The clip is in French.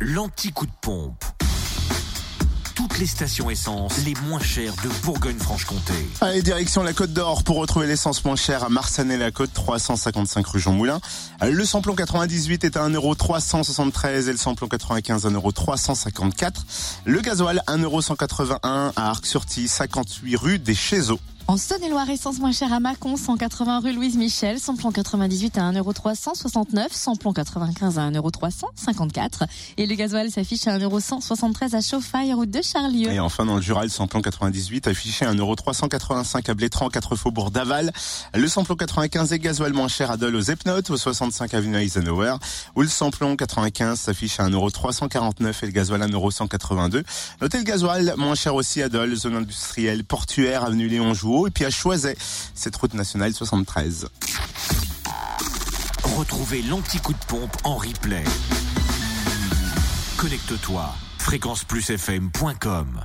l'anti-coup de pompe. Toutes les stations essence les moins chères de Bourgogne-Franche-Comté. Allez, direction la Côte d'Or pour retrouver l'essence moins chère à Marsanet-la-Côte, 355 rue Jean-Moulin. Le samplon 98 est à 1,373€ et le samplon 95 à 1,354€. Le gasoil 1,181€ à Arc-sur-Tille, 58 rue des Chézeaux. En Saône-et-Loire, essence moins chère à Mâcon, 180 rue Louise Michel, samplon 98 à 1,369€, samplon 95 à 1,354€. Et le gasoil s'affiche à 1,173€ à Chauffaille, route de Charlieu. Et enfin, dans le Jura, le samplon 98 affiché à 1,385€ à Blétran, 4 faubourg d'Aval. Le samplon 95 est gasoil moins cher à Dole aux Epnotes, au 65 avenue Eisenhower, où le samplon 95 s'affiche à 1,349€ et le gasoil à 1,182€. Notez le gasoil moins cher aussi à Dole, zone industrielle, portuaire, avenue Léon Et puis à Choiset, cette route nationale 73. Retrouvez l'anti-coup de pompe en replay. Connecte-toi. fréquenceplusfm.com